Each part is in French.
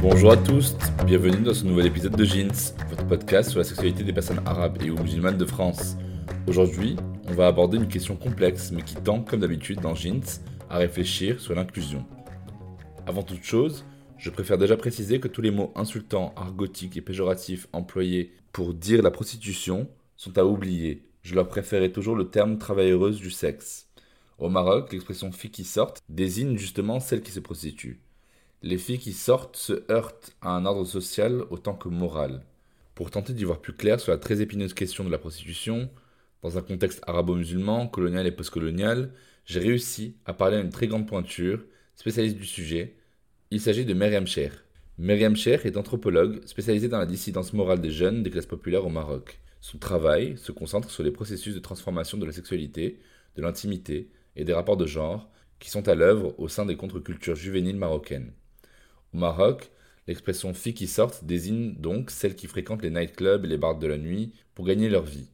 Bonjour à tous, bienvenue dans ce nouvel épisode de Jeans, votre podcast sur la sexualité des personnes arabes et ou musulmanes de France. Aujourd'hui, on va aborder une question complexe mais qui tend, comme d'habitude dans Jeans, à réfléchir sur l'inclusion. Avant toute chose, je préfère déjà préciser que tous les mots insultants, argotiques et péjoratifs employés pour dire la prostitution sont à oublier. Je leur préférais toujours le terme travailleuse du sexe. Au Maroc, l'expression fille qui sortent désigne justement celle qui se prostitue. Les filles qui sortent se heurtent à un ordre social autant que moral. Pour tenter d'y voir plus clair sur la très épineuse question de la prostitution, dans un contexte arabo-musulman, colonial et postcolonial, j'ai réussi à parler à une très grande pointure, spécialiste du sujet. Il s'agit de Myriam Cher. Myriam Cher est anthropologue spécialisée dans la dissidence morale des jeunes des classes populaires au Maroc. Son travail se concentre sur les processus de transformation de la sexualité, de l'intimité et des rapports de genre qui sont à l'œuvre au sein des contre-cultures juvéniles marocaines. Au Maroc, l'expression filles qui sortent désigne donc celles qui fréquentent les nightclubs et les bars de la nuit pour gagner leur vie.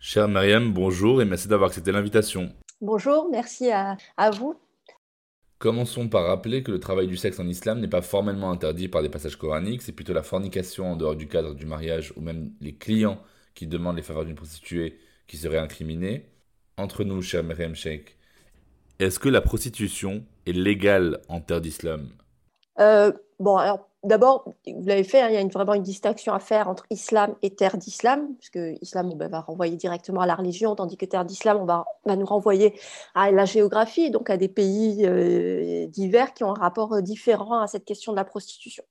Chère Myriam, bonjour et merci d'avoir accepté l'invitation. Bonjour, merci à vous. Commençons par rappeler que le travail du sexe en islam n'est pas formellement interdit par des passages coraniques, c'est plutôt la fornication en dehors du cadre du mariage ou même les clients qui demandent les faveurs d'une prostituée qui seraient incriminés. Entre nous, cher Myriam Sheikh, est-ce que la prostitution est légale en terre d'islam? Euh, bon, alors d'abord, vous l'avez fait, hein, il y a vraiment une distinction à faire entre islam et terre d'islam, puisque islam va renvoyer directement à la religion, tandis que terre d'islam, on va, nous renvoyer à la géographie, donc à des pays euh, divers qui ont un rapport euh, différent à cette question de la prostitution.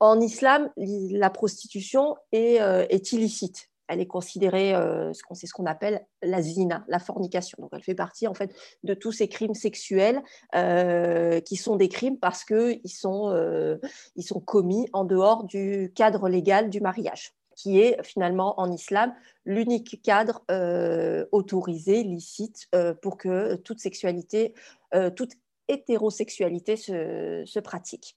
En islam, la prostitution est, euh, est illicite. Elle est considérée, euh, ce c'est ce qu'on appelle la zina, la fornication. Donc, elle fait partie en fait de tous ces crimes sexuels euh, qui sont des crimes parce qu'ils sont, euh, sont commis en dehors du cadre légal du mariage, qui est finalement en islam l'unique cadre autorisé, licite, pour que toute sexualité, toute hétérosexualité se, se pratique.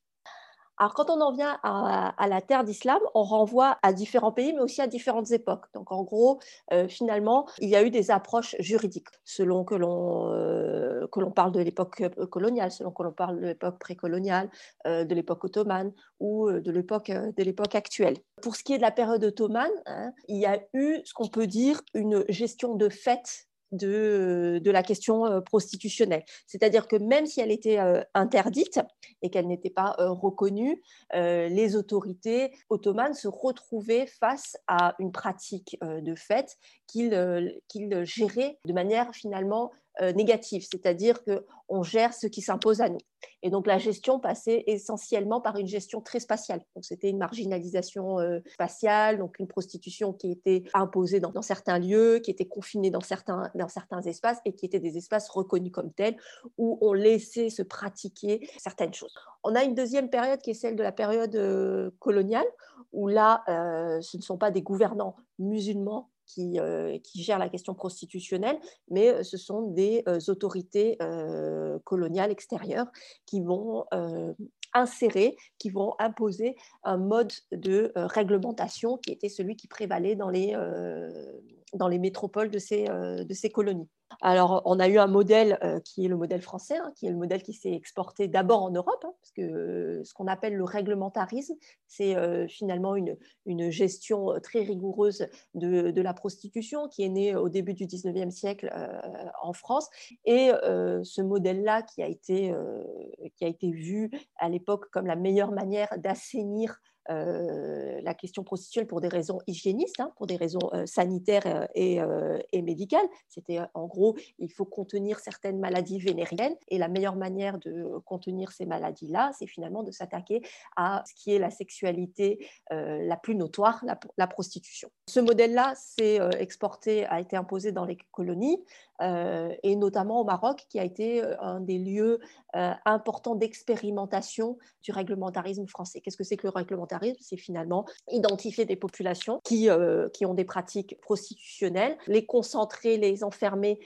Alors, quand on en vient à, la terre d'islam, on renvoie à différents pays, mais aussi à différentes époques. Donc, en gros, euh, finalement, il y a eu des approches juridiques, selon que l'on euh, parle de l'époque euh, coloniale, selon que l'on parle de l'époque précoloniale, euh, de l'époque ottomane ou de l'époque de l'époque actuelle. Pour ce qui est de la période ottomane, hein, il y a eu ce qu'on peut dire une gestion de fait de, de la question euh, prostitutionnelle. C'est-à-dire que même si elle était euh, interdite et qu'elle n'était pas euh, reconnue, euh, les autorités ottomanes se retrouvaient face à une pratique euh, de fait qu'ils euh, géraient de manière finalement euh, négative, c'est-à-dire qu'on gère ce qui s'impose à nous. Et donc la gestion passait essentiellement par une gestion très spatiale. Donc c'était une marginalisation euh, spatiale, donc une prostitution qui était imposée dans, certains lieux, qui était confinée dans certains, dans certains espaces et qui étaient des espaces reconnus comme tels où on laissait se pratiquer certaines choses. On a une deuxième période qui est celle de la période euh, coloniale, où là, euh, ce ne sont pas des gouvernants musulmans qui, euh, gèrent la question prostitutionnelle, mais euh, ce sont des euh, autorités euh, coloniales extérieures qui vont insérer, qui vont imposer un mode de réglementation qui était celui qui prévalait dans les, dans les métropoles de ces, euh, de ces colonies. Alors, on a eu un modèle euh, qui est le modèle français, hein, qui est le modèle qui s'est exporté d'abord en Europe, hein, parce que euh, ce qu'on appelle le réglementarisme, c'est finalement une, une, gestion très rigoureuse de, de, la prostitution qui est née au début du 19e siècle en France. Et ce modèle-là qui, a qui a été vu à l'époque comme la meilleure manière d'assainir la question prostitutionnelle pour des raisons hygiénistes, hein, pour des raisons sanitaires et, et médicales. C'était en gros, il faut contenir certaines maladies vénériennes et la meilleure manière de contenir ces maladies-là, c'est finalement de s'attaquer à ce qui est la sexualité la plus notoire, la, prostitution. Ce modèle-là s'est exporté, a été imposé dans les colonies et notamment au Maroc, qui a été un des lieux importants d'expérimentation du réglementarisme français. Qu'est-ce que c'est que le réglementarisme? C'est finalement identifier des populations qui, qui ont des pratiques prostitutionnelles, les concentrer, les enfermer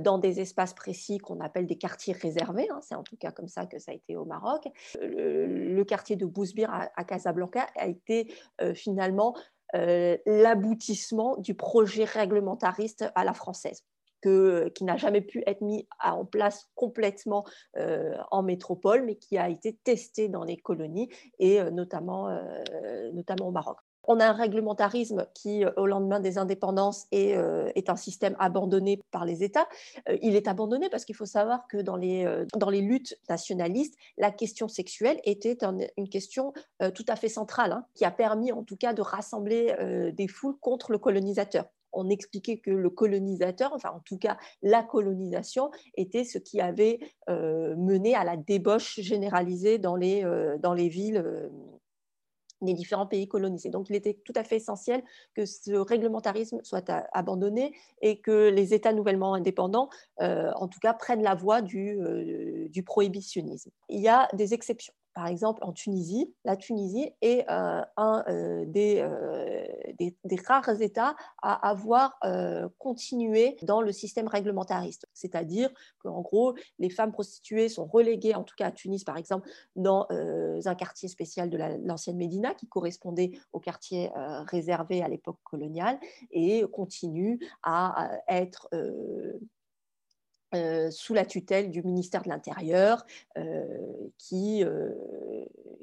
dans des espaces précis qu'on appelle des quartiers réservés. Hein. c'est en tout cas comme ça que ça a été au Maroc. Le, quartier de Bousbir à, Casablanca a été finalement l'aboutissement du projet réglementariste à la française qui n'a jamais pu être mis en place complètement euh, en métropole, mais qui a été testé dans les colonies et euh, notamment, euh, notamment au Maroc. On a un réglementarisme qui, au lendemain des indépendances, est, un système abandonné par les États. il est abandonné parce qu'il faut savoir que dans les, dans les luttes nationalistes, la question sexuelle était une question tout à fait centrale, hein, qui a permis en tout cas de rassembler des foules contre le colonisateur on expliquait que le colonisateur, enfin en tout cas la colonisation, était ce qui avait euh, mené à la débauche généralisée dans les, euh, les villes euh, des différents pays colonisés. Donc il était tout à fait essentiel que ce réglementarisme soit abandonné et que les États nouvellement indépendants, en tout cas, prennent la voie du prohibitionnisme. Il y a des exceptions par exemple, en Tunisie, la Tunisie est euh, un euh, euh, des, des, rares États à avoir continué dans le système réglementariste. C'est-à-dire qu'en gros, les femmes prostituées sont reléguées, en tout cas à Tunis par exemple, dans un quartier spécial de l'ancienne Médina qui correspondait au quartier réservé à l'époque coloniale et continuent à être euh, sous la tutelle du ministère de l'Intérieur euh, qui, euh,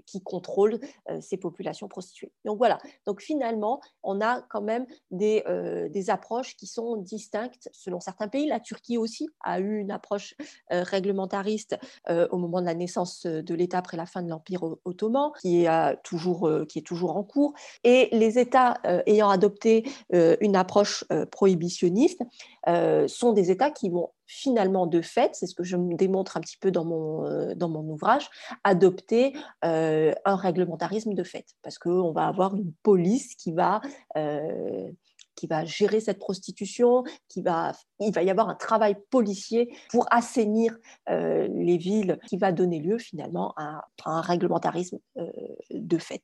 qui contrôle ces populations prostituées. Donc voilà, donc finalement, on a quand même des, des, approches qui sont distinctes selon certains pays. La Turquie aussi a eu une approche réglementariste au moment de la naissance de l'État après la fin de l'Empire ottoman, qui est, toujours, qui est toujours en cours. Et les États ayant adopté une approche prohibitionniste sont des États qui vont finalement de fait, c'est ce que je démontre un petit peu dans mon, euh, dans mon ouvrage, adopter euh, un réglementarisme de fait, parce qu'on va avoir une police qui va... Euh, qui va gérer cette prostitution, qui va, il va y avoir un travail policier pour assainir les villes, qui va donner lieu finalement à un réglementarisme de fait.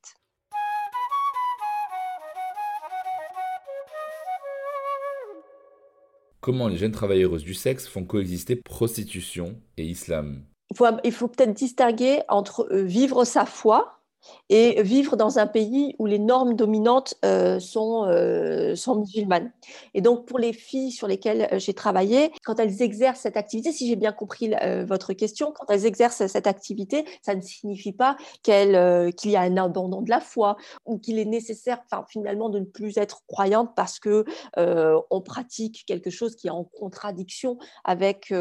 Comment les jeunes travailleuses du sexe font coexister prostitution et islam. Il faut, peut-être distinguer entre euh, vivre sa foi et vivre dans un pays où les normes dominantes euh, sont, euh, musulmanes. Et donc, pour les filles sur lesquelles euh, j'ai travaillé, quand elles exercent cette activité, si j'ai bien compris votre question, quand elles exercent cette activité, ça ne signifie pas qu'il y a un abandon de la foi ou qu'il est nécessaire, finalement, de ne plus être croyante parce que on pratique quelque chose qui est en contradiction avec,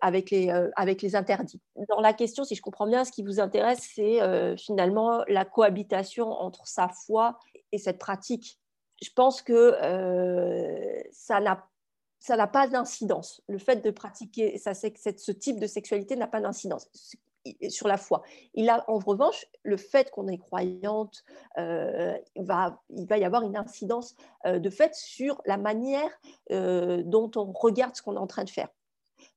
avec les interdits. Dans la question, si je comprends bien, ce qui vous intéresse, c'est finalement la cohabitation entre sa foi et cette pratique. Je pense que euh, ça n'a pas d'incidence. Le fait de pratiquer ce type de sexualité n'a pas d'incidence sur la foi. Il a en revanche le fait qu'on est croyante, euh, va, il va y avoir une incidence euh, de fait sur la manière dont on regarde ce qu'on est en train de faire.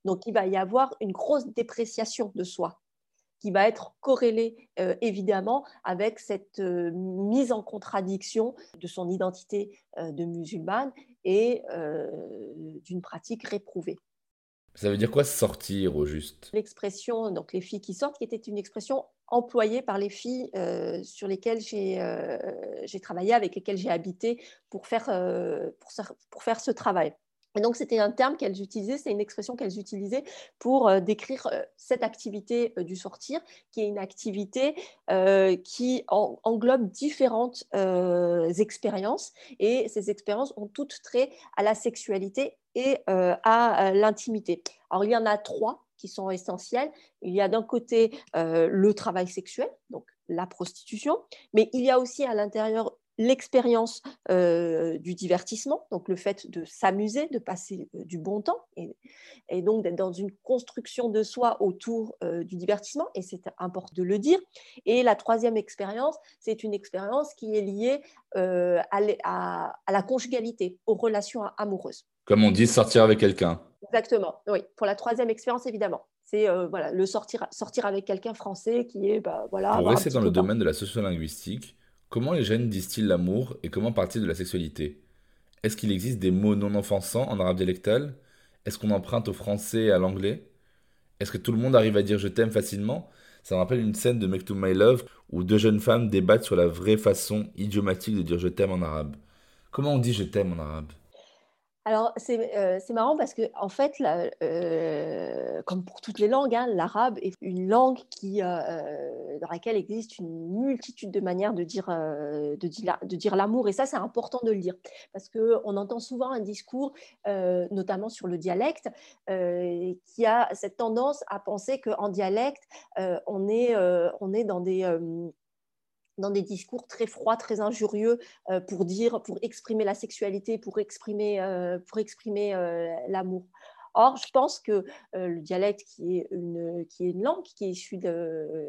Donc il va y avoir une grosse dépréciation de soi qui va être corrélé euh, évidemment avec cette euh, mise en contradiction de son identité euh, de musulmane et d'une pratique réprouvée. Ça veut dire quoi sortir au juste? L'expression, donc les filles qui sortent, qui était une expression employée par les filles sur lesquelles j'ai travaillé, avec lesquelles j'ai habité pour faire, pour, pour faire ce travail. Et donc, c'était un terme qu'elles utilisaient, c'est une expression qu'elles utilisaient pour euh, décrire euh, cette activité euh, du sortir, qui est une activité qui englobe différentes expériences. Et ces expériences ont toutes trait à la sexualité et à l'intimité. Alors, il y en a trois qui sont essentielles. Il y a d'un côté le travail sexuel, donc la prostitution, mais il y a aussi à l'intérieur l'expérience euh, du divertissement, donc le fait de s'amuser, de passer euh, du bon temps, et, donc d'être dans une construction de soi autour euh, du divertissement, et c'est important de le dire. Et la troisième expérience, c'est une expérience qui est liée à, la conjugalité, aux relations amoureuses. Comme on dit, sortir avec quelqu'un. Exactement, oui, pour la troisième expérience, évidemment. C'est voilà, le sortir, sortir avec quelqu'un français qui est... Bah, voilà, pour rester dans le domaine de la sociolinguistique, Comment les jeunes disent-ils l'amour et comment partent-ils de la sexualité? Est-ce qu'il existe des mots non offensants en arabe dialectal? Est-ce qu'on emprunte au français et à l'anglais? Est-ce que tout le monde arrive à dire je t'aime facilement? Ça me rappelle une scène de Make to My Love où deux jeunes femmes débattent sur la vraie façon idiomatique de dire je t'aime en arabe. Comment on dit je t'aime en arabe? Alors, euh, c'est marrant parce que, en fait, euh, comme pour toutes les langues, hein, l'arabe est une langue qui, euh, dans laquelle existe une multitude de manières de dire, l'amour. Et ça, c'est important de le dire parce qu'on entend souvent un discours, notamment sur le dialecte, qui a cette tendance à penser qu'en dialecte, on est dans des dans des discours très froids, très injurieux euh, pour dire, pour exprimer la sexualité, pour exprimer, euh, pour exprimer euh, l'amour. Or, je pense que le dialecte, qui est, une, qui est une langue qui est issue de,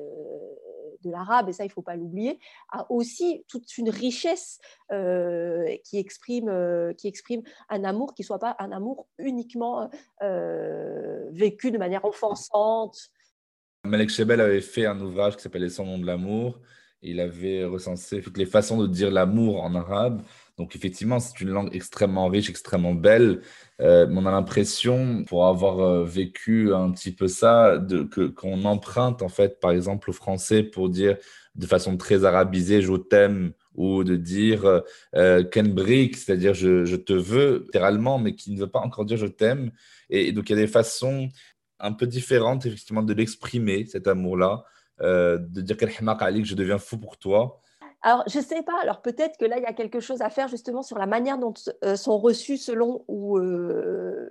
l'arabe, et ça, il ne faut pas l'oublier, a aussi toute une richesse qui, exprime, qui exprime un amour qui ne soit pas un amour uniquement vécu de manière offensante. Malek Chebel avait fait un ouvrage qui s'appelait Son nom de l'amour, il avait recensé toutes les façons de dire l'amour en arabe. Donc effectivement, c'est une langue extrêmement riche, extrêmement belle. Euh, on a l'impression, pour avoir euh, vécu un petit peu ça, que, qu'on emprunte en fait, par exemple, au français pour dire de façon très arabisée, je t'aime, ou de dire euh, Brick, c'est-à-dire je, je, te veux, littéralement, mais qui ne veut pas encore dire je t'aime. Et, et donc il y a des façons un peu différentes, effectivement, de l'exprimer, cet amour-là. Euh, de dire qu'elle Ali, que je deviens fou pour toi alors, je ne sais pas. Alors, peut-être que là, il y a quelque chose à faire justement sur la manière dont euh, sont reçus selon où, euh,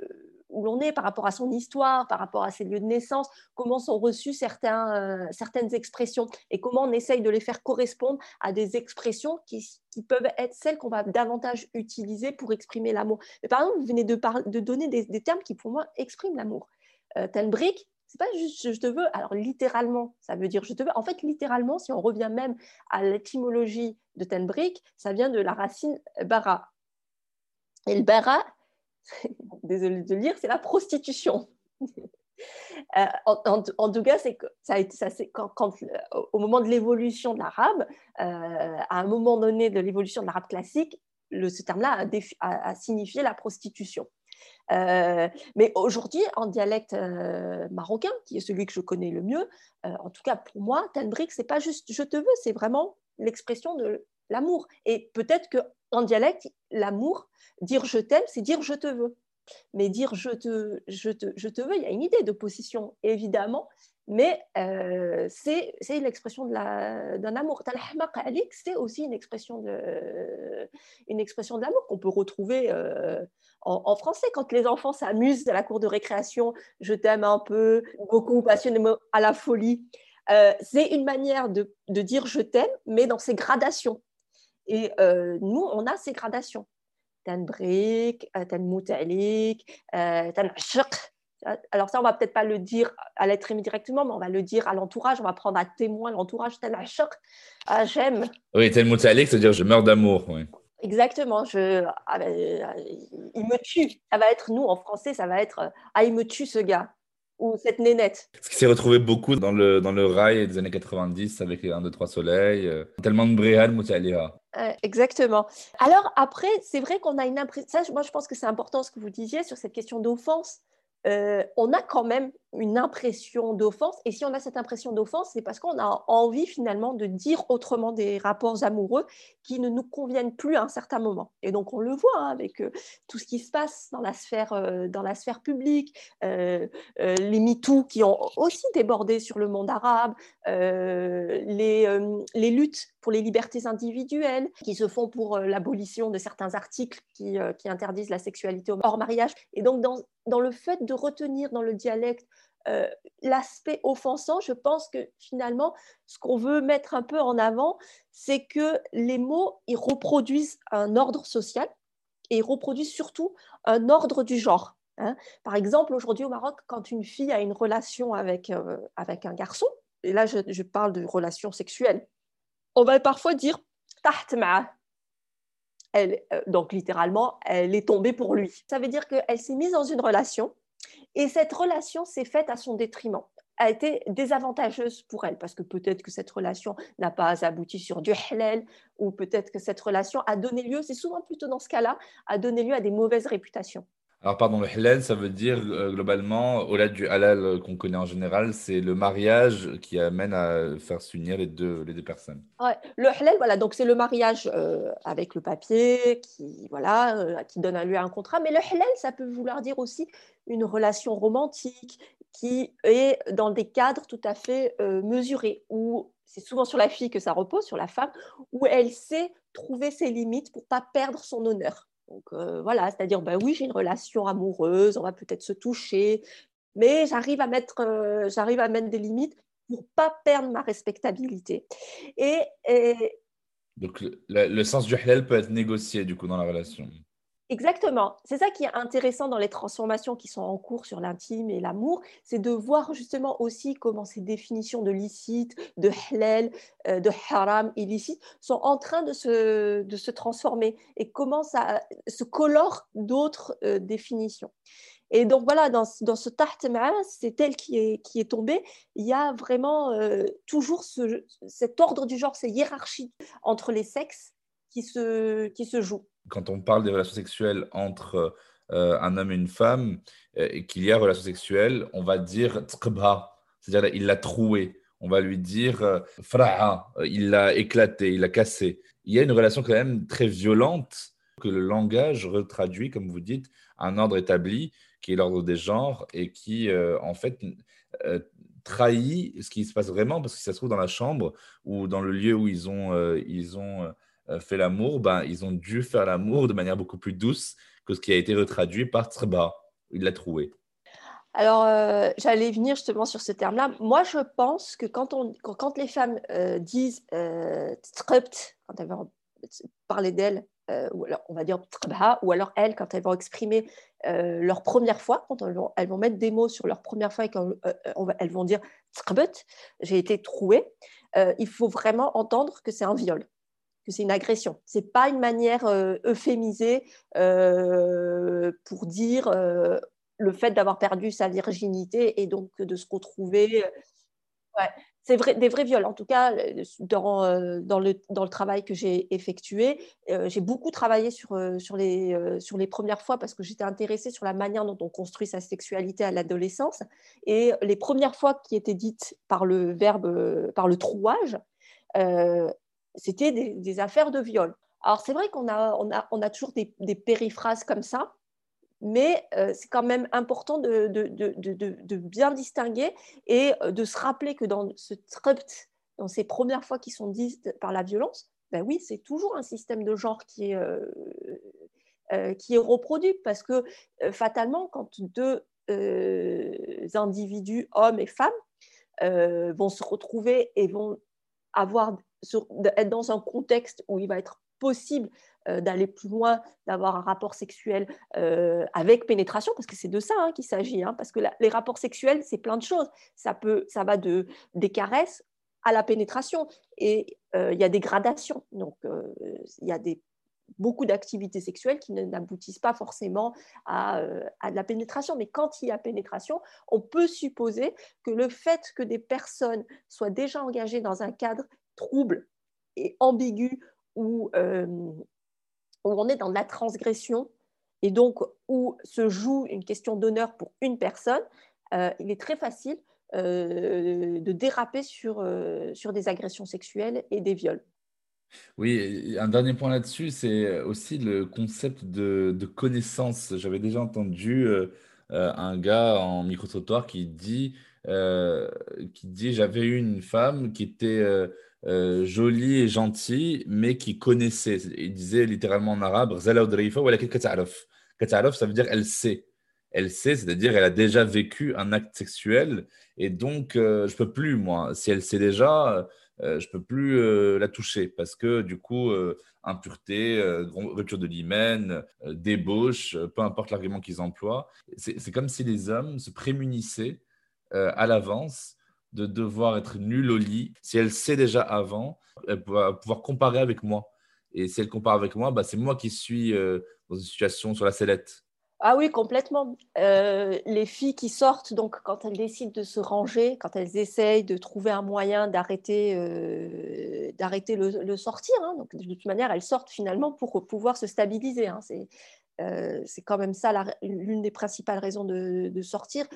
où l'on est par rapport à son histoire, par rapport à ses lieux de naissance, comment sont reçues certains, certaines expressions et comment on essaye de les faire correspondre à des expressions qui, qui peuvent être celles qu'on va davantage utiliser pour exprimer l'amour. Par exemple, vous venez de, de donner des, termes qui, pour moi, expriment l'amour. Euh, Tenbrick, c'est pas juste je te veux. Alors littéralement, ça veut dire je te veux. En fait, littéralement, si on revient même à l'étymologie de Tenbrick, ça vient de la racine bara. Et le bara, désolé de le dire, c'est la prostitution. Euh, en, tout cas, c'est ça a été ça, quand, quand, au moment de l'évolution de l'arabe, euh, à un moment donné de l'évolution de l'arabe classique, ce terme-là a, signifié la prostitution. Euh, mais aujourd'hui, en dialecte euh, marocain, qui est celui que je connais le mieux, euh, en tout cas pour moi, Tenbrick, c'est pas juste je te veux, c'est vraiment l'expression de l'amour. Et peut-être que en dialecte, l'amour, dire je t'aime, c'est dire je te veux. Mais dire je te, je te, je te veux, il y a une idée de position, évidemment, mais euh, c'est l'expression d'un amour. c'est aussi une expression de, une expression d'amour qu'on peut retrouver euh, en, français. Quand les enfants s'amusent à la cour de récréation, je t'aime un peu, beaucoup, passionnément, à la folie. Euh, c'est une manière de, de dire je t'aime, mais dans ses gradations. Et nous, on a ces gradations. Tanbrik, Tanmoutalik, Tanashq alors ça, on va peut-être pas le dire à l'être aimé directement, mais on va le dire à l'entourage. On va prendre à témoin l'entourage. Tel choc. Ah, j'aime. Oui, tel mot c'est-à-dire je meurs d'amour. Exactement. Je, ah, ben, il me tue. Ça va être nous en français, ça va être ah il me tue ce gars ou cette nénette. Ce qui s'est retrouvé beaucoup dans le, dans le rail des années 90 avec les 1, 2, 3 soleils. Euh, tellement de bréal, Moutalia. Euh, exactement. Alors après, c'est vrai qu'on a une impression. moi, je pense que c'est important ce que vous disiez sur cette question d'offense. Euh, on a quand même une impression d'offense. Et si on a cette impression d'offense, c'est parce qu'on a envie finalement de dire autrement des rapports amoureux qui ne nous conviennent plus à un certain moment. Et donc on le voit hein, avec euh, tout ce qui se passe dans la sphère, euh, dans la sphère publique, les MeToo qui ont aussi débordé sur le monde arabe, les, les luttes pour les libertés individuelles qui se font pour l'abolition de certains articles qui, qui, interdisent la sexualité hors mariage. Et donc dans, dans le fait de retenir dans le dialecte euh, l'aspect offensant, je pense que finalement, ce qu'on veut mettre un peu en avant, c'est que les mots, ils reproduisent un ordre social et ils reproduisent surtout un ordre du genre. Hein. Par exemple, aujourd'hui au Maroc, quand une fille a une relation avec, euh, avec un garçon, et là je, parle de relation sexuelle, on va parfois dire elle, euh, donc littéralement, elle est tombée pour lui. Ça veut dire qu'elle s'est mise dans une relation et cette relation s'est faite à son détriment a été désavantageuse pour elle parce que peut-être que cette relation n'a pas abouti sur du halal ou peut-être que cette relation a donné lieu, c'est souvent plutôt dans ce cas-là, a donné lieu à des mauvaises réputations. Alors, pardon, le halal, ça veut dire euh, globalement, au-delà du halal euh, qu'on connaît en général, c'est le mariage qui amène à faire s'unir les deux, les deux personnes. Ouais, le halal, voilà, donc c'est le mariage euh, avec le papier qui, voilà, qui donne à un contrat. Mais le halal, ça peut vouloir dire aussi une relation romantique qui est dans des cadres tout à fait mesurés, où c'est souvent sur la fille que ça repose, sur la femme, où elle sait trouver ses limites pour pas perdre son honneur. Donc euh, voilà, c'est-à-dire, ben oui, j'ai une relation amoureuse, on va peut-être se toucher, mais j'arrive à mettre, euh, j'arrive à mettre des limites pour pas perdre ma respectabilité. Et, donc le, le, sens du halal peut être négocié du coup dans la relation. Exactement. C'est ça qui est intéressant dans les transformations qui sont en cours sur l'intime et l'amour, c'est de voir justement aussi comment ces définitions de licite, de halal, euh, de haram, illicite, sont en train de se, de se transformer et comment ça se colore d'autres euh, définitions. Et donc voilà, dans, dans ce tahtma, c'est elle qui est, qui est tombée, il y a vraiment euh, toujours ce, cet ordre du genre, ces hiérarchies entre les sexes qui se, qui se jouent quand on parle des relations sexuelles entre euh, un homme et une femme, euh, et qu'il y a relation sexuelle, on va dire c'est-à-dire il l'a troué. On va lui dire euh, fraha, il l'a éclaté, il l'a cassé. Il y a une relation quand même très violente que le langage retraduit, comme vous dites, un ordre établi qui est l'ordre des genres et qui, en fait, trahit ce qui se passe vraiment parce que ça se trouve dans la chambre ou dans le lieu où ils ont, ils ont fait l'amour, ben, ils ont dû faire l'amour de manière beaucoup plus douce que ce qui a été retraduit par Treba. Il l'a trouvé. Alors, euh, j'allais venir justement sur ce terme-là. Moi, je pense que quand, on, quand les femmes euh, disent euh, quand elles vont parler d'elles, ou alors on va dire ou alors elles, quand elles vont exprimer leur première fois, quand elles vont, mettre des mots sur leur première fois et quand elles vont dire j'ai été trouée, il faut vraiment entendre que c'est un viol que c'est une agression. Ce n'est pas une manière euh, euphémisée euh, pour dire euh, le fait d'avoir perdu sa virginité et donc de se retrouver. C'est vrai, des vrais viols. En tout cas, dans, dans, le, dans le travail que j'ai effectué, j'ai beaucoup travaillé sur, sur, les, sur les premières fois parce que j'étais intéressée sur la manière dont on construit sa sexualité à l'adolescence. Et les premières fois qui étaient dites par le verbe, par le trouage, c'était des, affaires de viol. Alors c'est vrai qu'on a, on a, on a toujours des, périphrases comme ça, mais euh, c'est quand même important de, bien distinguer et euh, de se rappeler que dans ce trupt, dans ces premières fois qui sont dites par la violence, ben oui, c'est toujours un système de genre qui est, euh, qui est reproduit parce que fatalement, quand deux individus, hommes et femmes, vont se retrouver et vont avoir être dans un contexte où il va être possible euh, d'aller plus loin, d'avoir un rapport sexuel euh, avec pénétration, parce que c'est de ça hein, qu'il s'agit, hein, parce que les rapports sexuels, c'est plein de choses. Ça, peut, ça va de, des caresses à la pénétration, et euh, il y a des gradations. Donc, il y a des, beaucoup d'activités sexuelles qui n'aboutissent pas forcément à, à, de la pénétration. Mais quand il y a pénétration, on peut supposer que le fait que des personnes soient déjà engagées dans un cadre trouble et ambigu euh, où, on est dans la transgression et donc où se joue une question d'honneur pour une personne, euh, il est très facile euh, de déraper sur des agressions sexuelles et des viols. Oui, un dernier point là-dessus, c'est aussi le concept de, connaissance. J'avais déjà entendu un gars en micro-trottoir qui dit, qui dit j'avais eu une femme qui était euh, jolie et gentille, mais qui connaissait. Il disait littéralement en arabe, ça veut dire elle sait. elle sait, c'est-à-dire elle a déjà vécu un acte sexuel et donc je je peux plus moi. Si elle sait déjà, je je peux plus la toucher parce que du coup impureté, rupture de l'hymen, débauche, peu importe l'argument qu'ils emploient. C'est comme si les hommes se prémunissaient à l'avance de devoir être nulle au lit. Si elle sait déjà avant, elle va pouvoir comparer avec moi. Et si elle compare avec moi, bah, c'est moi qui suis euh, dans une situation sur la sellette. Ah oui, complètement. Euh, les filles qui sortent, donc quand elles décident de se ranger, quand elles essayent de trouver un moyen d'arrêter euh, le, sortir, hein, donc de toute manière, elles sortent finalement pour pouvoir se stabiliser. Hein. c'est c'est quand même ça l'une des principales raisons de, sortir.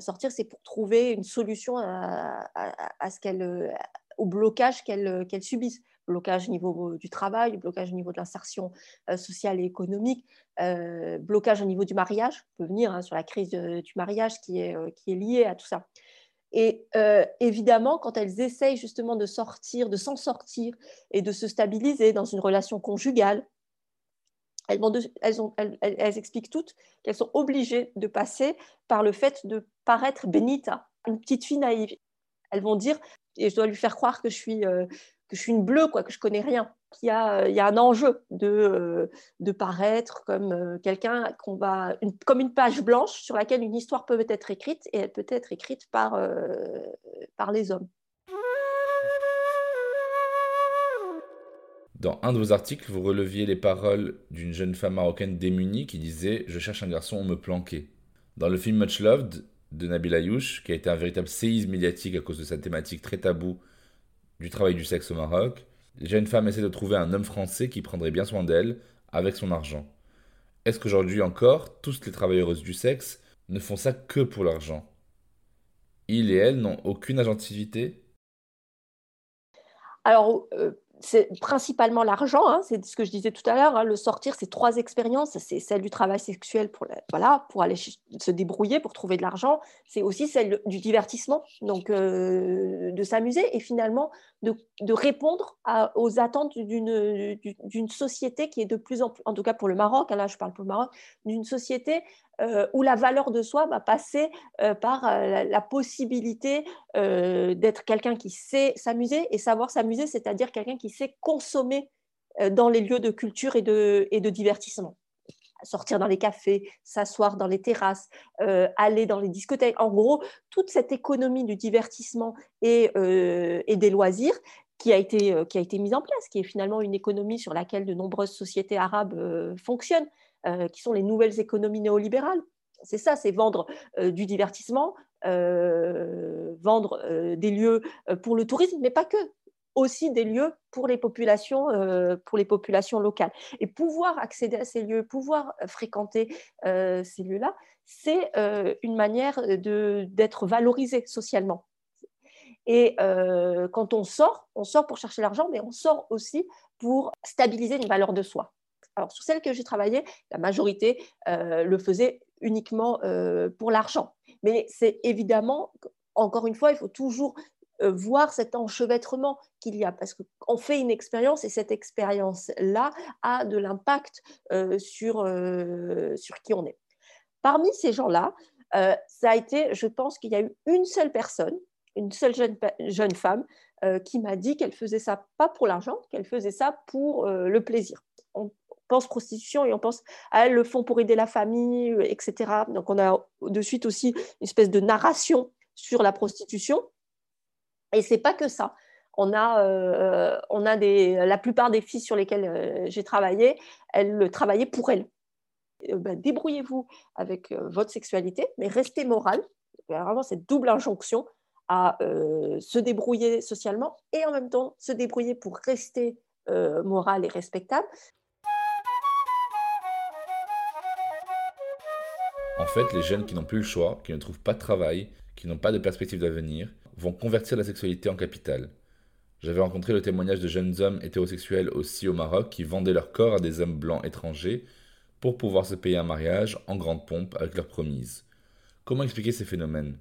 sortir, c'est pour trouver une solution à, ce au blocage qu'elles subissent blocage au niveau du travail, blocage au niveau de l'insertion sociale et économique, blocage au niveau du mariage, on peut venir hein, sur la crise du mariage qui est, qui est liée à tout ça. Et évidemment, quand elles essayent justement de sortir, de s'en sortir et de se stabiliser dans une relation conjugale, elles, expliquent toutes qu'elles sont obligées de passer par le fait de paraître bénita, une petite fille naïve. Elles vont dire, et je dois lui faire croire que je suis, euh, que je suis une bleue, quoi, que je connais rien. Il y a, il y a un enjeu de, euh, de paraître comme euh, quelqu'un qu'on va, comme une page blanche sur laquelle une histoire peut être écrite et elle peut être écrite par, par les hommes. Dans un de vos articles, vous releviez les paroles d'une jeune femme marocaine démunie qui disait Je cherche un garçon, on me planquait. Dans le film Much Loved de Nabil Ayouch, qui a été un véritable séisme médiatique à cause de sa thématique très taboue du travail du sexe au Maroc, les jeunes femmes essaient de trouver un homme français qui prendrait bien soin d'elles avec son argent. Est-ce qu'aujourd'hui encore, toutes les travailleuses du sexe ne font ça que pour l'argent? Ils et elles n'ont aucune agentivité Alors, euh, c'est principalement l'argent, hein, c'est ce que je disais tout à l'heure. Hein, le sortir, c'est trois expériences. C'est celle du travail sexuel pour, voilà, pour aller se débrouiller, pour trouver de l'argent. C'est aussi celle du divertissement, donc euh, de s'amuser et finalement de, répondre aux attentes d'une société qui est de plus en plus, en tout cas pour le Maroc, hein, là je parle pour le Maroc, d'une société euh, où la valeur de soi va passer euh, par euh, la, possibilité d'être quelqu'un qui sait s'amuser et savoir s'amuser, c'est-à-dire quelqu'un qui sait consommer dans les lieux de culture et de, divertissement sortir dans les cafés, s'asseoir dans les terrasses, aller dans les discothèques. En gros, toute cette économie du divertissement et, des loisirs qui a été mise en place, qui est finalement une économie sur laquelle de nombreuses sociétés arabes fonctionnent. Euh, qui sont les nouvelles économies néolibérales. C'est ça, c'est vendre euh, du divertissement, euh, vendre des lieux pour le tourisme, mais pas que, aussi des lieux pour les populations, pour les populations locales. Et pouvoir accéder à ces lieux, pouvoir fréquenter ces lieux-là, c'est une manière d'être valorisé socialement. Et quand on sort, on sort pour chercher l'argent, mais on sort aussi pour stabiliser une valeur de soi. Alors, sur celles que j'ai travaillées, la majorité euh, le faisait uniquement euh, pour l'argent. Mais c'est évidemment, encore une fois, il faut toujours euh, voir cet enchevêtrement qu'il y a, parce qu'on fait une expérience et cette expérience-là a de l'impact sur, qui on est. Parmi ces gens-là, ça a été, je pense qu'il y a eu une seule personne, une seule jeune, jeune femme, qui m'a dit qu'elle faisait ça pas pour l'argent, qu'elle faisait ça pour le plaisir pense prostitution et on pense à elles le font pour aider la famille, euh, etc. Donc on a de suite aussi une espèce de narration sur la prostitution. Et c'est pas que ça. On a, euh, on a des, la plupart des filles sur lesquelles euh, j'ai travaillé, elles travaillaient pour elles. Ben, débrouillez-vous avec votre sexualité, mais restez morale. Il y a vraiment cette double injonction à se débrouiller socialement et en même temps se débrouiller pour rester morale et respectable. Fait, les jeunes qui n'ont plus le choix, qui ne trouvent pas de travail, qui n'ont pas de perspective d'avenir, vont convertir la sexualité en capital. J'avais rencontré le témoignage de jeunes hommes hétérosexuels aussi au Maroc qui vendaient leur corps à des hommes blancs étrangers pour pouvoir se payer un mariage en grande pompe avec leur promise. Comment expliquer ces phénomènes?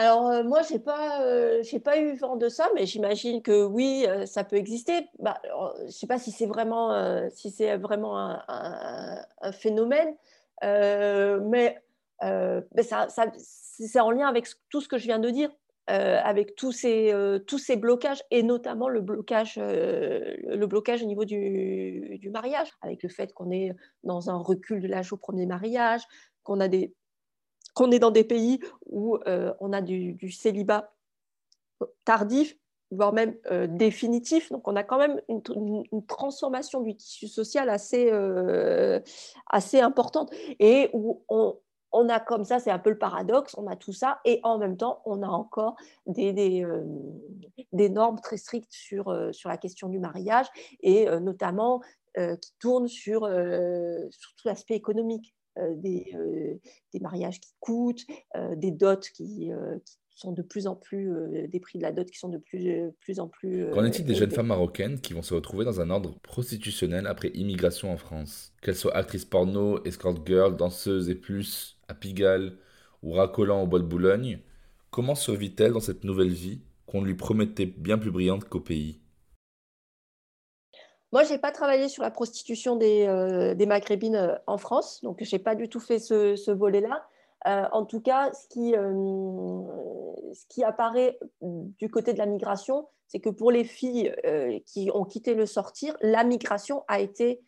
Alors, euh, moi, je n'ai pas, euh, pas eu vent de ça, mais j'imagine que oui, euh, ça peut exister. Bah, je ne sais pas si c'est vraiment, si c'est vraiment un, phénomène. mais, ça, c'est en lien avec tout ce que je viens de dire. Euh, avec tous ces, euh, tous ces blocages, et notamment le blocage, euh, le blocage au niveau du, mariage, avec le fait qu'on est dans un recul de l'âge au premier mariage, qu'on a des qu'on est dans des pays où on a du, célibat tardif, voire même définitif. Donc on a quand même une, transformation du tissu social assez, assez importante et où on, a comme ça, c'est un peu le paradoxe, on a tout ça, et en même temps, on a encore des, des, euh, normes très strictes sur, euh, sur la question du mariage, et euh, notamment qui tournent sur, sur tout l'aspect économique. Des, des, mariages qui coûtent, des dots qui, sont de plus en plus, des prix de la dot qui sont de plus, plus en plus. Qu'en est-il des jeunes femmes marocaines qui vont se retrouver dans un ordre prostitutionnel après immigration en France? Qu'elles soient actrices porno, escort girl, danseuses et plus, à Pigalle ou racolant au bois de Boulogne, comment survit-elle dans cette nouvelle vie qu'on lui promettait bien plus brillante qu'au pays? Moi, je n'ai pas travaillé sur la prostitution des, euh, maghrébines euh, en France, donc je n'ai pas du tout fait ce, volet-là. Euh, en tout cas, ce qui, ce qui, apparaît du côté de la migration, c'est que pour les filles qui ont quitté le sortir, la migration a été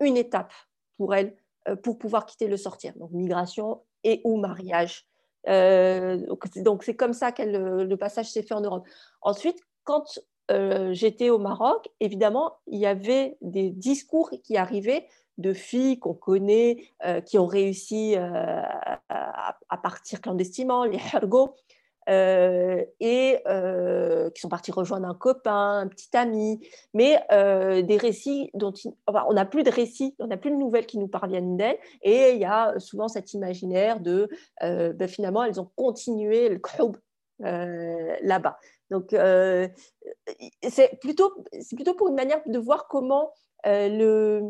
une étape pour elles euh, pour pouvoir quitter le sortir. Donc migration et ou mariage. Euh, donc c'est comme ça que le, passage s'est fait en Europe. Ensuite, quand euh, j'étais au Maroc, évidemment, il y avait des discours qui arrivaient de filles qu'on connaît, qui ont réussi à, à, partir clandestinement, les hergos, euh, et euh, qui sont partis rejoindre un copain, un petit ami, mais euh, des récits dont on n'a plus de récits, on n'a plus de nouvelles qui nous parviennent d'elles, et il y a souvent cet imaginaire de ben, finalement elles ont continué le khoub là-bas. Donc c'est plutôt, plutôt pour une manière de voir comment le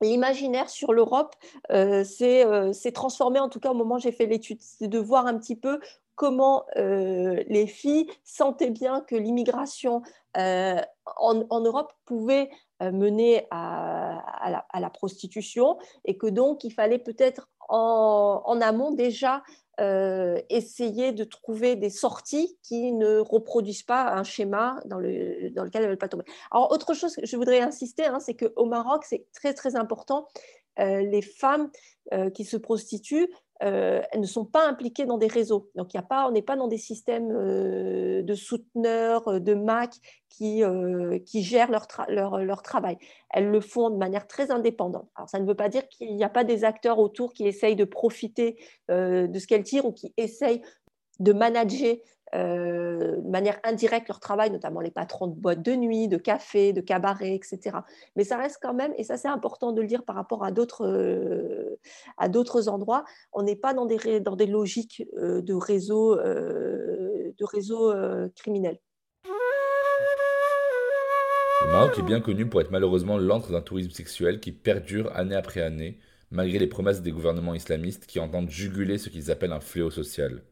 l'imaginaire sur l'Europe s'est transformé, en tout cas au moment où j'ai fait l'étude, c'est de voir un petit peu comment euh, les filles sentaient bien que l'immigration euh, en, Europe pouvait euh, mener à, la, prostitution et que donc il fallait peut-être en, amont déjà essayer de trouver des sorties qui ne reproduisent pas un schéma dans, le, dans lequel elles ne veulent pas tomber. Alors autre chose que je voudrais insister, hein, c'est qu'au Maroc, c'est très très important, les femmes qui se prostituent euh, elles ne sont pas impliquées dans des réseaux. Donc, y a pas, on n'est pas dans des systèmes euh, de souteneurs, euh, de MAC qui, qui gèrent leur, leur, travail. Elles le font de manière très indépendante. Alors, ça ne veut pas dire qu'il n'y a pas des acteurs autour qui essayent de profiter de ce qu'elles tirent ou qui essayent de manager euh, de manière indirecte leur travail, notamment les patrons de boîtes de nuit, de café, de cabaret, etc. Mais ça reste quand même, et ça c'est important de le dire par rapport à d'autres euh, à d'autres endroits, on n'est pas dans des, dans des logiques euh, de réseaux de réseaux criminels. Le Maroc est bien connu pour être malheureusement l'antre d'un tourisme sexuel qui perdure année après année, malgré les promesses des gouvernements islamistes qui entendent juguler ce qu'ils appellent un fléau social.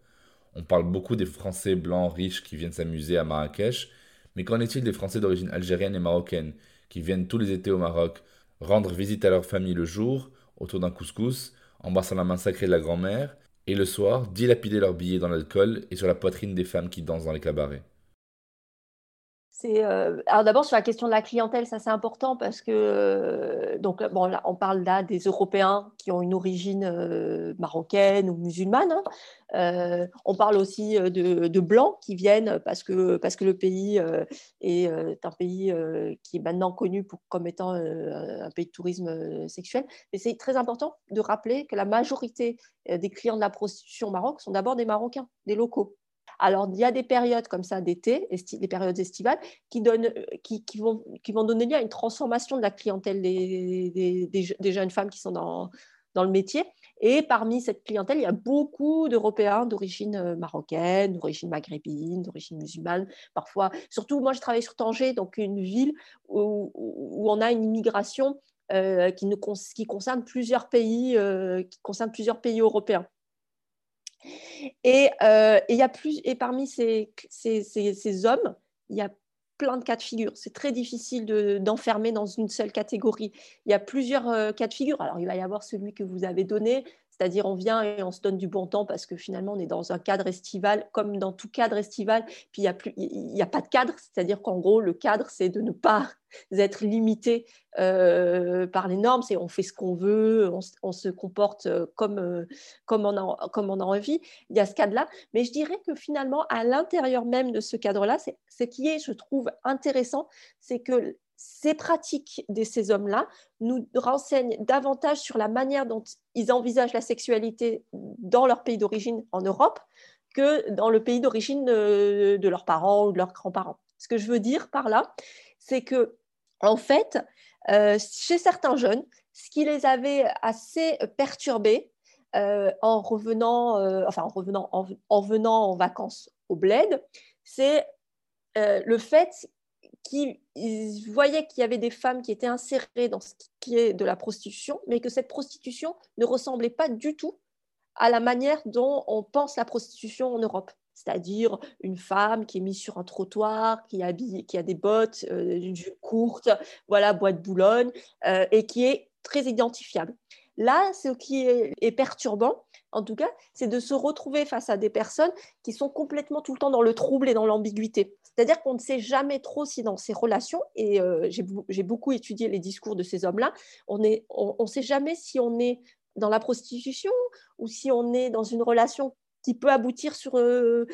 On parle beaucoup des Français blancs riches qui viennent s'amuser à Marrakech, mais qu'en est-il des Français d'origine algérienne et marocaine qui viennent tous les étés au Maroc rendre visite à leur famille le jour, autour d'un couscous, embrassant la main sacrée de la grand-mère, et le soir, dilapider leurs billets dans l'alcool et sur la poitrine des femmes qui dansent dans les cabarets? Euh, alors d'abord sur la question de la clientèle, ça c'est important parce que euh, donc bon là, on parle là des Européens qui ont une origine euh, marocaine ou musulmane. Hein. on parle aussi de, blancs qui viennent parce que parce que le pays est un pays qui est maintenant connu pour, comme étant un pays de tourisme sexuel. Mais c'est très important de rappeler que la majorité des clients de la prostitution au Maroc sont d'abord des Marocains, des locaux. Alors, il y a des périodes comme ça d'été, les périodes estivales, qui, donnent, euh, qui, vont, qui vont donner lieu à une transformation de la clientèle des, des, jeunes femmes qui sont dans, dans le métier. Et parmi cette clientèle, il y a beaucoup d'Européens d'origine euh, marocaine, d'origine maghrébine, d'origine musulmane, parfois. Surtout, moi, je travaille sur Tanger, donc une ville où, où on a une immigration euh, qui, qui, concerne plusieurs pays, qui concerne plusieurs pays européens. Et, euh, y a plus, et parmi ces, ces, ces, hommes, il y a plein de cas de figure. C'est très difficile d'enfermer dans une seule catégorie. Il y a plusieurs cas de figure. Alors, il va y avoir celui que vous avez donné, c'est-à-dire, on vient et on se donne du bon temps parce que finalement, on est dans un cadre estival, comme dans tout cadre estival. Puis, il n'y a, a, pas de cadre. C'est-à-dire qu'en gros, le cadre, c'est de ne pas être limité euh, par les normes. C'est on fait ce qu'on veut, on, se comporte euh, comme, euh, comme, on a, comme on a envie. Il y a ce cadre-là. Mais je dirais que finalement, à l'intérieur même de ce cadre-là, ce qui est, je trouve, intéressant, c'est que ces pratiques de ces hommes-là nous renseignent davantage sur la manière dont ils envisagent la sexualité dans leur pays d'origine en Europe que dans le pays d'origine de, leurs parents ou de leurs grands-parents. Ce que je veux dire par là, c'est que en fait, euh, chez certains jeunes, ce qui les avait assez perturbés euh, en revenant, euh, enfin en revenant, en, venant en vacances au bled, c'est le fait qui voyaient qu'il y avait des femmes qui étaient insérées dans ce qui est de la prostitution, mais que cette prostitution ne ressemblait pas du tout à la manière dont on pense la prostitution en Europe. C'est-à-dire une femme qui est mise sur un trottoir, qui, a des bottes, euh, une jupe courte, voilà, boîte de Boulogne, euh, et qui est très identifiable. Là, ce qui est perturbant, en tout cas, c'est de se retrouver face à des personnes qui sont complètement tout le temps dans le trouble et dans l'ambiguïté. C'est-à-dire qu'on ne sait jamais trop si dans ces relations, et euh, j'ai beaucoup étudié les discours de ces hommes-là, on ne sait jamais si on est dans la prostitution ou si on est dans une relation qui peut aboutir sur euh,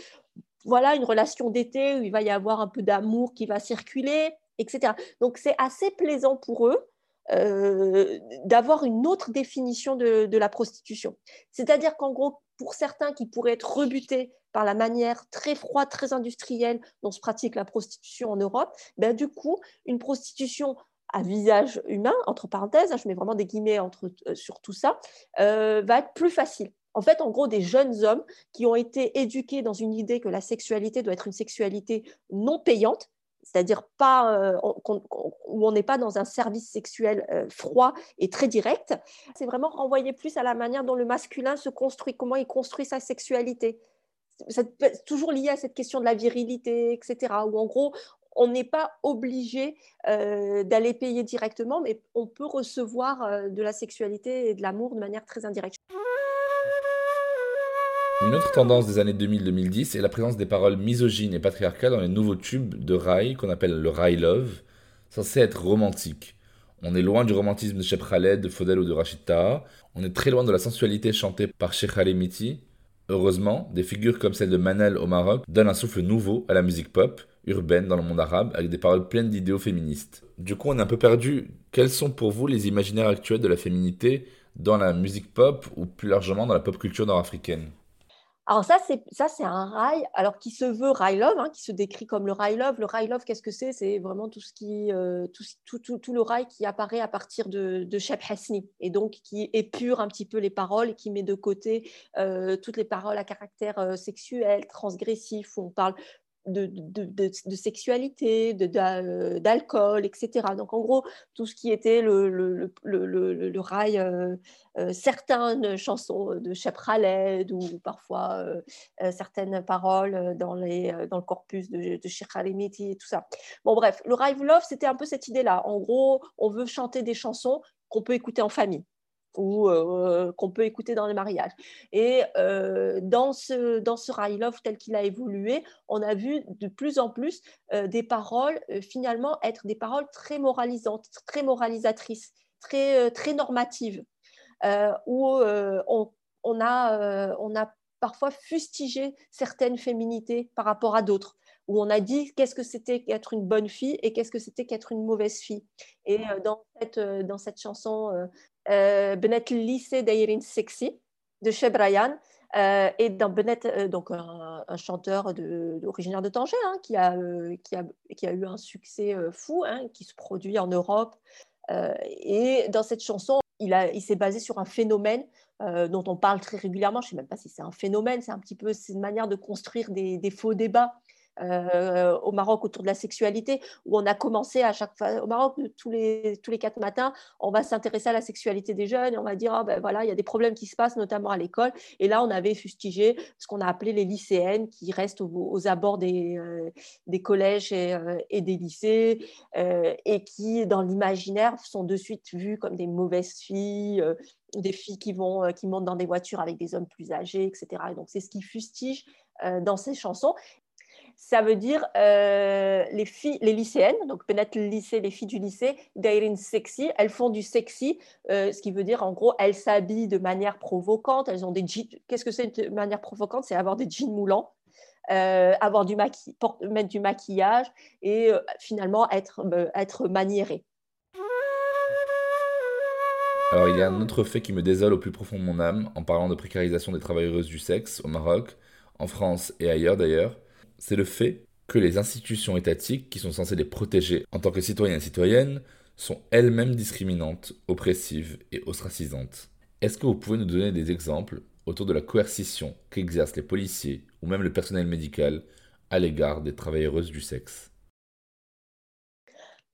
voilà, une relation d'été où il va y avoir un peu d'amour qui va circuler, etc. Donc c'est assez plaisant pour eux euh, d'avoir une autre définition de, la prostitution. C'est-à-dire qu'en gros, pour certains qui pourraient être rebutés par la manière très froide, très industrielle dont se pratique la prostitution en Europe, ben, du coup, une prostitution à visage humain, entre parenthèses, hein, je mets vraiment des guillemets entre, euh, sur tout ça, euh, va être plus facile. En fait, en gros, des jeunes hommes qui ont été éduqués dans une idée que la sexualité doit être une sexualité non payante, c'est-à-dire pas euh, où on n'est pas dans un service sexuel euh, froid et très direct. C'est vraiment renvoyer plus à la manière dont le masculin se construit, comment il construit sa sexualité. C'est toujours lié à cette question de la virilité, etc. Où en gros, on n'est pas obligé euh, d'aller payer directement, mais on peut recevoir de la sexualité et de l'amour de manière très indirecte. Une autre tendance des années 2000-2010 est la présence des paroles misogynes et patriarcales dans les nouveaux tubes de rail qu'on appelle le rail love, censé être romantique. On est loin du romantisme de Shep Khaled, de Faudel ou de Rachid On est très loin de la sensualité chantée par Sheikh Miti. Heureusement, des figures comme celle de Manel au Maroc donnent un souffle nouveau à la musique pop, urbaine dans le monde arabe, avec des paroles pleines d'idéaux féministes. Du coup, on est un peu perdu. Quels sont pour vous les imaginaires actuels de la féminité dans la musique pop ou plus largement dans la pop culture nord-africaine? Alors ça, c'est ça, c'est un rail, alors qui se veut rail love, hein, qui se décrit comme le rail love. Le rail love, qu'est-ce que c'est? C'est vraiment tout ce qui, euh, tout, le rail qui apparaît à partir de, de Shep Hasni et donc qui épure un petit peu les paroles et qui met de côté euh, toutes les paroles à caractère euh, sexuel, transgressif, où on parle de, sexualité, d'alcool, etc. Donc en gros, tout ce qui était le, le, rail, euh, euh, certaines chansons de Shep Khaled ou parfois euh, certaines paroles dans, les, dans le corpus de, de et tout ça. Bon bref, le rail love, c'était un peu cette idée-là. En gros, on veut chanter des chansons qu'on peut écouter en famille ou euh, qu'on peut écouter dans les mariages. Et euh, dans ce, dans ce Love tel qu'il a évolué, on a vu de plus en plus euh, des paroles finalement être des paroles très moralisantes, très moralisatrices, très, très normatives, où on, on, a, on a parfois fustigé certaines féminités par rapport à d'autres où on a dit qu'est-ce que c'était qu'être une bonne fille et qu'est-ce que c'était qu'être une mauvaise fille. Et dans dans cette chanson euh, Benet Lycée Dairin Sexy de chez Brian. Euh, et dans Benet, euh, donc un, chanteur originaire de Tanger, hein, qui, a, qui, a, qui, a, eu un succès fou, hein, qui se produit en Europe. et dans cette chanson, il, il s'est basé sur un phénomène dont on parle très régulièrement. Je ne sais même pas si c'est un phénomène, c'est un petit peu une manière de construire des faux débats euh, au Maroc autour de la sexualité, où on a commencé à chaque fois, au Maroc, tous les, tous les quatre matins, on va s'intéresser à la sexualité des jeunes et on va dire, ah ben voilà, il y a des problèmes qui se passent, notamment à l'école. Et là, on avait fustigé ce qu'on a appelé les lycéennes qui restent aux, abords des, euh, des collèges et, euh, des lycées et qui, dans l'imaginaire, sont de suite vues comme des mauvaises filles, des filles qui, vont, qui montent dans des voitures avec des hommes plus âgés, etc. Et donc, c'est ce qui fustige dans ces chansons ça veut dire euh, les filles, les lycéennes, donc peut-être le lycée, les filles du lycée, dairin sexy, elles font du sexy, euh, ce qui veut dire en gros, elles s'habillent de manière provocante, elles ont des jeans. Qu'est-ce que c'est de manière provocante? C'est avoir des jeans moulants. Euh, avoir du maqui mettre du maquillage et finalement être, être maniéré. Alors il y a un autre fait qui me désole au plus profond de mon âme en parlant de précarisation des travailleuses du sexe au Maroc, en France et ailleurs d'ailleurs c'est le fait que les institutions étatiques, qui sont censées les protéger en tant que citoyens et citoyennes, sont elles-mêmes discriminantes, oppressives et ostracisantes. Est-ce que vous pouvez nous donner des exemples autour de la coercition qu'exercent les policiers ou même le personnel médical à l'égard des travailleuses du sexe?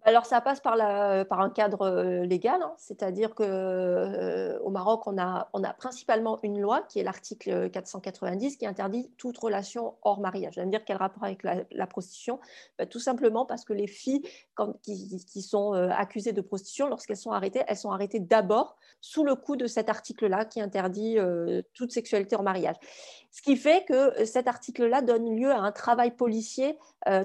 Alors, ça passe par, un cadre euh, légal, hein. c'est-à-dire qu'au euh, Maroc, on a, principalement une loi qui est l'article 490 qui interdit toute relation hors mariage. Me dire quel rapport avec la, prostitution? Bah, Tout simplement parce que les filles qui, sont euh, accusées de prostitution, lorsqu'elles sont arrêtées, elles sont arrêtées d'abord sous le coup de cet article-là qui interdit toute sexualité hors mariage. Ce qui fait que cet article-là donne lieu à un travail policier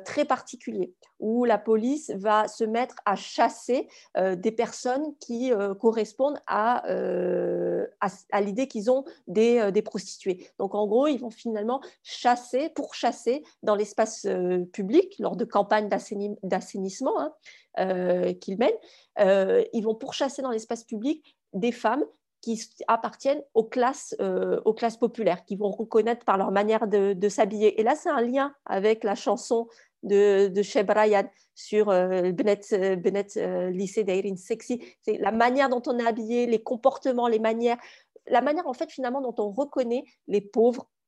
très particulier, où la police va se mettre à chasser euh, des personnes qui euh, correspondent euh, à, l'idée qu'ils ont des, prostituées. Donc en gros, ils vont finalement chasser, pour chasser dans l'espace public lors de campagnes d'assainissement hein, qu'ils mènent. ils vont pourchasser dans l'espace public des femmes qui appartiennent aux classes, aux classes populaires, qui vont reconnaître par leur manière de, s'habiller. Et là, c'est un lien avec la chanson de, de chez Brian sur euh, Bennett, euh, Bennett euh, lycée d'Irene Sexy. C'est la manière dont on est habillé, les comportements, les manières, la manière en fait finalement dont on reconnaît les pauvres euh,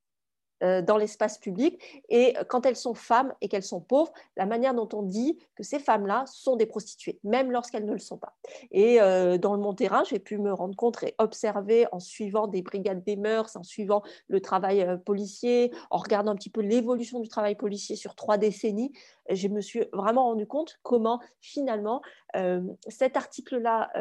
dans l'espace public. Et quand elles sont femmes et qu'elles sont pauvres, la manière dont on dit que ces femmes-là sont des prostituées, même lorsqu'elles ne le sont pas. Et euh, dans le mon terrain, j'ai pu me rendre compte et observer en suivant des brigades des mœurs, en suivant le travail euh, policier, en regardant un petit peu l'évolution du travail policier sur trois décennies, je me suis vraiment rendu compte comment finalement cet article-là,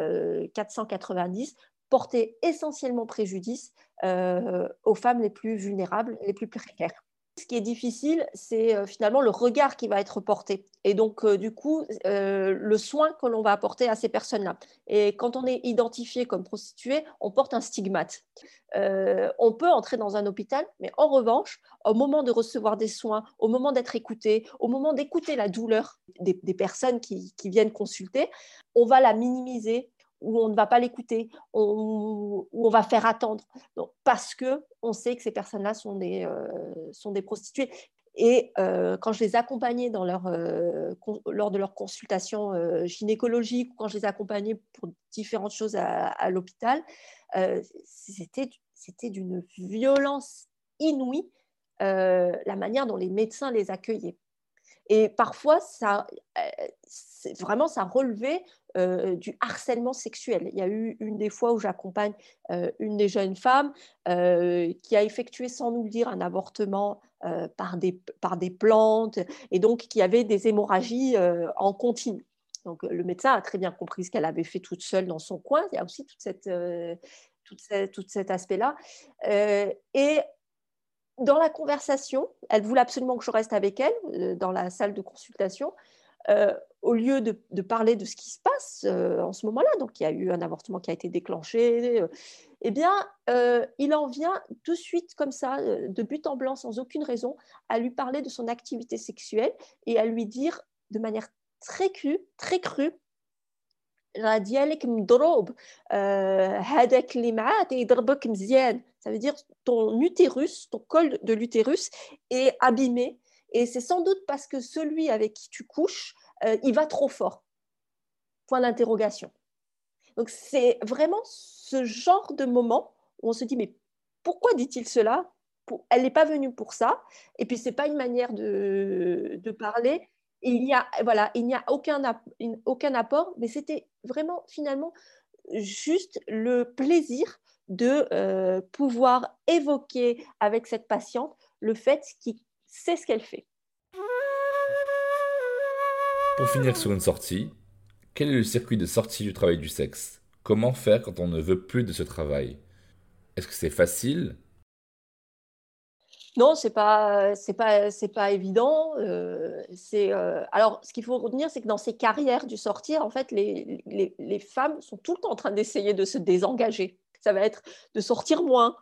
490, portait essentiellement préjudice euh, aux femmes les plus vulnérables, les plus précaires. Ce qui est difficile, c'est euh, finalement le regard qui va être porté et donc euh, du coup le soin que l'on va apporter à ces personnes-là. Et quand on est identifié comme prostituée, on porte un stigmate. on peut entrer dans un hôpital, mais en revanche, au moment de recevoir des soins, au moment d'être écouté, au moment d'écouter la douleur des, personnes qui, viennent consulter, on va la minimiser, où on ne va pas l'écouter, où on va faire attendre, parce que on sait que ces personnes-là sont des, euh, sont des prostituées. Et euh, quand je les accompagnais euh, lors de leur consultation gynécologique, quand je les accompagnais pour différentes choses à, l'hôpital, c'était d'une violence inouïe la manière dont les médecins les accueillaient. Et parfois, ça, vraiment, ça relevait euh, du harcèlement sexuel. Il y a eu une des fois où j'accompagne euh, une des jeunes femmes euh, qui a effectué sans nous le dire un avortement par, des, par des plantes et donc qui avait des hémorragies en continu. Donc le médecin a très bien compris ce qu'elle avait fait toute seule dans son coin. Il y a aussi tout cet aspect-là. et dans la conversation, elle voulait absolument que je reste avec elle dans la salle de consultation. Au lieu de, parler de ce qui se passe euh, en ce moment-là, donc il y a eu un avortement qui a été déclenché, euh, eh bien, il en vient tout de suite comme ça, de but en blanc, sans aucune raison, à lui parler de son activité sexuelle et à lui dire de manière très crue, très crue, ça veut dire ton utérus, ton col de l'utérus est abîmé et c'est sans doute parce que celui avec qui tu couches, euh, il va trop fort. Point d'interrogation. Donc c'est vraiment ce genre de moment où on se dit, mais pourquoi dit-il cela? Elle n'est pas venue pour ça. Et puis, ce n'est pas une manière de, de parler. il n'y a, voilà, il n'y a aucun, aucun apport, mais c'était vraiment finalement juste le plaisir de euh, pouvoir évoquer avec cette patiente le fait qu'il sait ce qu'elle fait. Pour finir sur une sortie, quel est le circuit de sortie du travail du sexe? Comment faire quand on ne veut plus de ce travail? Est-ce que c'est facile? Non, c'est pas, pas, évident. Euh, euh, alors, ce qu'il faut retenir, c'est que dans ces carrières du sortir, en fait, les, les, les femmes sont tout le temps en train d'essayer de se désengager. Ça va être de sortir moins,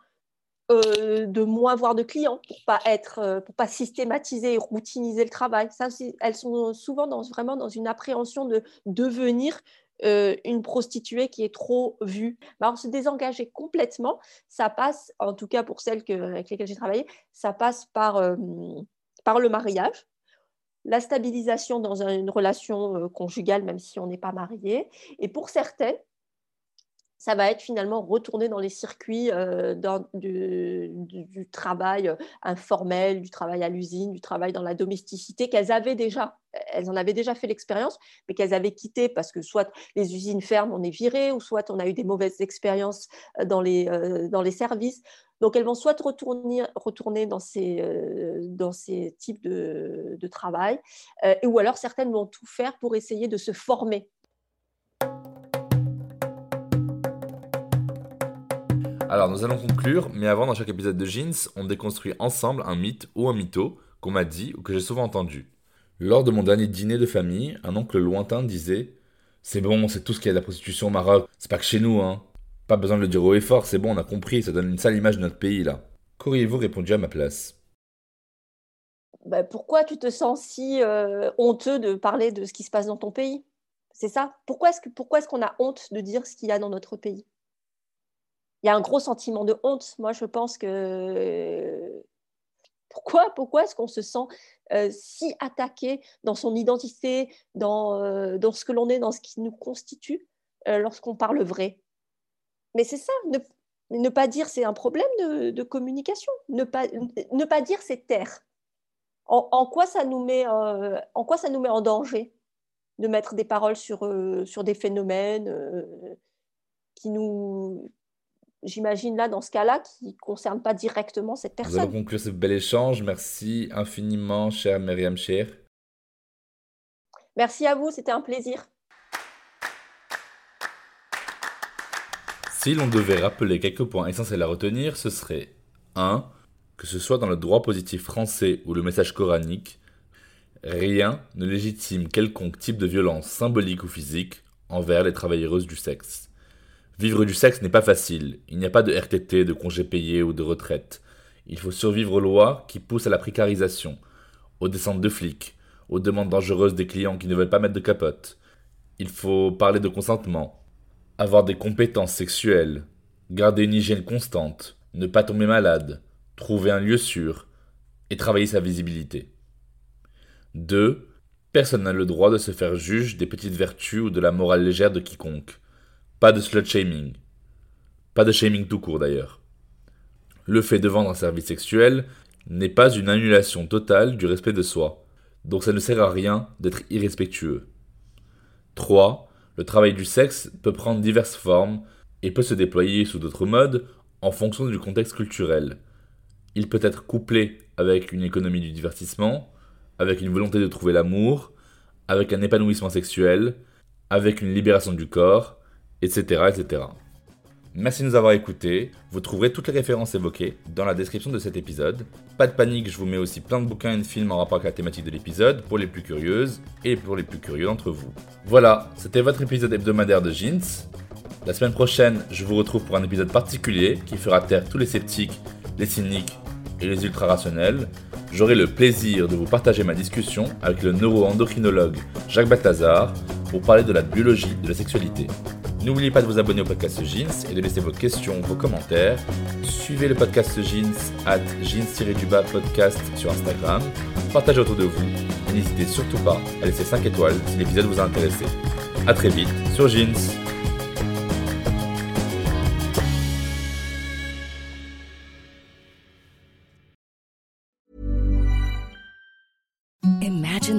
euh, de moins voir de clients pour pas être, pour pas systématiser et routiniser le travail. Ça, elles sont souvent dans, vraiment dans une appréhension de devenir euh, une prostituée qui est trop vue. Alors, se désengager complètement, ça passe, en tout cas pour celles avec lesquelles j'ai travaillé, ça passe par, euh, par le mariage, la stabilisation dans une relation euh, conjugale, même si on n'est pas marié. Et pour certaines, ça va être finalement retourner dans les circuits euh, du, travail euh, informel, du travail à l'usine, du travail dans la domesticité qu'elles avaient déjà. Elles en avaient déjà fait l'expérience, mais qu'elles avaient quitté parce que soit les usines ferment, on est viré, ou soit on a eu des mauvaises expériences euh, dans les, dans les services. Donc elles vont soit retourner, retourner dans, ces, dans ces types de, de travail, ou alors certaines vont tout faire pour essayer de se former Alors, nous allons conclure, mais avant, dans chaque épisode de Jeans, on déconstruit ensemble un mythe ou un mytho qu'on m'a dit ou que j'ai souvent entendu. Lors de mon dernier dîner de famille, un oncle lointain disait C'est bon, c'est tout ce qu'il y a de la prostitution au Maroc, c'est pas que chez nous, hein. Pas besoin de le dire haut et fort, c'est bon, on a compris, ça donne une sale image de notre pays, là. Qu'auriez-vous répondu à ma place? Bah, Pourquoi tu te sens si euh, honteux de parler de ce qui se passe dans ton pays? C'est ça? Pourquoi est-ce qu'on a honte de dire ce qu'il y a dans notre pays? Il y a un gros sentiment de honte. Moi, je pense que pourquoi, pourquoi est-ce qu'on se sent euh, si attaqué dans son identité, dans, euh, dans ce que l'on est, dans ce qui nous constitue euh, lorsqu'on parle vrai? Mais c'est ça, ne, pas dire c'est un problème de, communication. Ne pas, ne pas dire c'est taire. En, en, quoi ça nous met, en quoi ça nous met en danger de mettre des paroles sur, sur des phénomènes qui nous, j'imagine là, dans ce cas-là, qui ne concerne pas directement cette personne. Nous allons conclure ce bel échange. Merci infiniment, chère Myriam Cher. Merci à vous, c'était un plaisir. Si l'on devait rappeler quelques points essentiels à retenir, ce serait 1. Que ce soit dans le droit positif français ou le message coranique, rien ne légitime quelconque type de violence symbolique ou physique envers les travailleuses du sexe. Vivre du sexe n'est pas facile. Il n'y a pas de RTT, de congé payé ou de retraite. Il faut survivre aux lois qui poussent à la précarisation, aux descentes de flics, aux demandes dangereuses des clients qui ne veulent pas mettre de capote. Il faut parler de consentement, avoir des compétences sexuelles, garder une hygiène constante, ne pas tomber malade, trouver un lieu sûr et travailler sa visibilité. 2. Personne n'a le droit de se faire juge des petites vertus ou de la morale légère de quiconque. Pas de slut shaming. Pas de shaming tout court d'ailleurs. Le fait de vendre un service sexuel n'est pas une annulation totale du respect de soi, donc ça ne sert à rien d'être irrespectueux. 3. Le travail du sexe peut prendre diverses formes et peut se déployer sous d'autres modes en fonction du contexte culturel. Il peut être couplé avec une économie du divertissement, avec une volonté de trouver l'amour, avec un épanouissement sexuel, avec une libération du corps, etc., etc. Merci de nous avoir écoutés. Vous trouverez toutes les références évoquées dans la description de cet épisode. Pas de panique, je vous mets aussi plein de bouquins et de films en rapport avec la thématique de l'épisode pour les plus curieuses et pour les plus curieux d'entre vous. Voilà, c'était votre épisode hebdomadaire de Jeans. La semaine prochaine, je vous retrouve pour un épisode particulier qui fera taire tous les sceptiques, les cyniques et les ultra rationnels. J'aurai le plaisir de vous partager ma discussion avec le neuro-endocrinologue Jacques Balthazar pour parler de la biologie de la sexualité. N'oubliez pas de vous abonner au podcast Jeans et de laisser vos questions, vos commentaires. Suivez le podcast Jeans at jeans-du-bas podcast sur Instagram. Partagez autour de vous et n'hésitez surtout pas à laisser 5 étoiles si l'épisode vous a intéressé. A très vite sur Jeans.